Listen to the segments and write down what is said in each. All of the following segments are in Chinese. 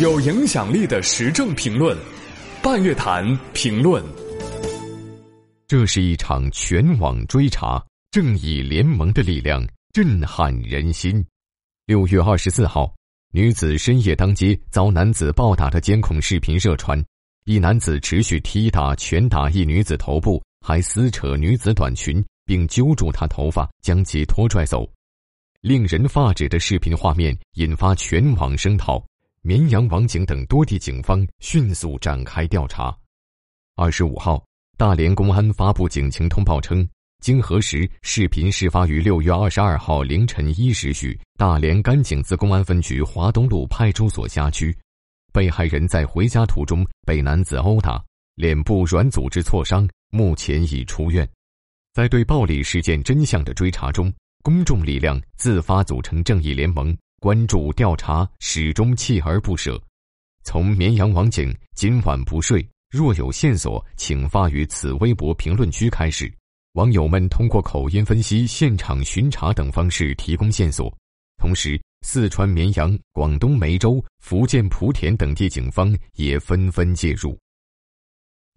有影响力的时政评论，半月谈评论。这是一场全网追查，正义联盟的力量震撼人心。六月二十四号，女子深夜当街遭男子暴打的监控视频热传，一男子持续踢打、拳打一女子头部，还撕扯女子短裙，并揪住她头发将其拖拽走。令人发指的视频画面引发全网声讨。绵阳网警等多地警方迅速展开调查。二十五号，大连公安发布警情通报称，经核实，视频事发于六月二十二号凌晨一时许，大连甘井子公安分局华东路派出所辖区。被害人在回家途中被男子殴打，脸部软组织挫伤，目前已出院。在对暴力事件真相的追查中，公众力量自发组成正义联盟。关注调查始终锲而不舍，从绵阳网警今晚不睡，若有线索，请发于此微博评论区开始。网友们通过口音分析、现场巡查等方式提供线索，同时四川绵阳、广东梅州、福建莆田等地警方也纷纷介入。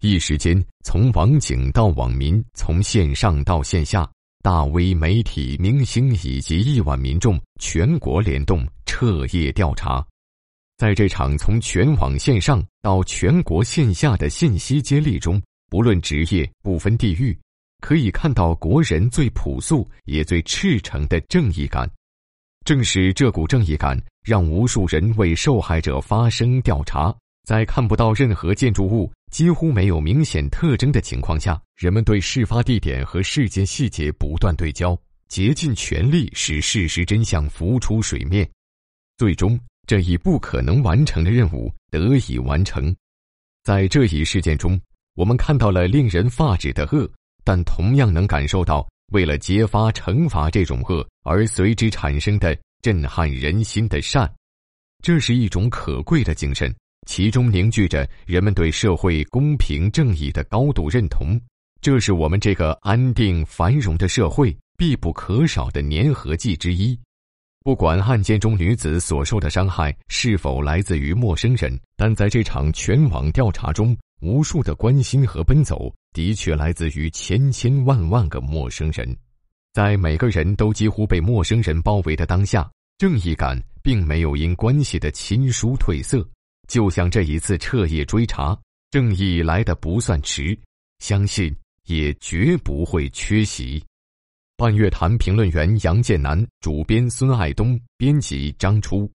一时间，从网警到网民，从线上到线下。大 V、媒体、明星以及亿万民众全国联动彻夜调查，在这场从全网线上到全国线下的信息接力中，不论职业、不分地域，可以看到国人最朴素也最赤诚的正义感。正是这股正义感，让无数人为受害者发声调查。在看不到任何建筑物、几乎没有明显特征的情况下，人们对事发地点和事件细节不断对焦，竭尽全力使事实真相浮出水面。最终，这一不可能完成的任务得以完成。在这一事件中，我们看到了令人发指的恶，但同样能感受到为了揭发、惩罚这种恶而随之产生的震撼人心的善。这是一种可贵的精神。其中凝聚着人们对社会公平正义的高度认同，这是我们这个安定繁荣的社会必不可少的粘合剂之一。不管案件中女子所受的伤害是否来自于陌生人，但在这场全网调查中，无数的关心和奔走的确来自于千千万万个陌生人。在每个人都几乎被陌生人包围的当下，正义感并没有因关系的亲疏褪色。就像这一次彻夜追查，正义来的不算迟，相信也绝不会缺席。半月谈评论员杨建南，主编孙爱东，编辑张初。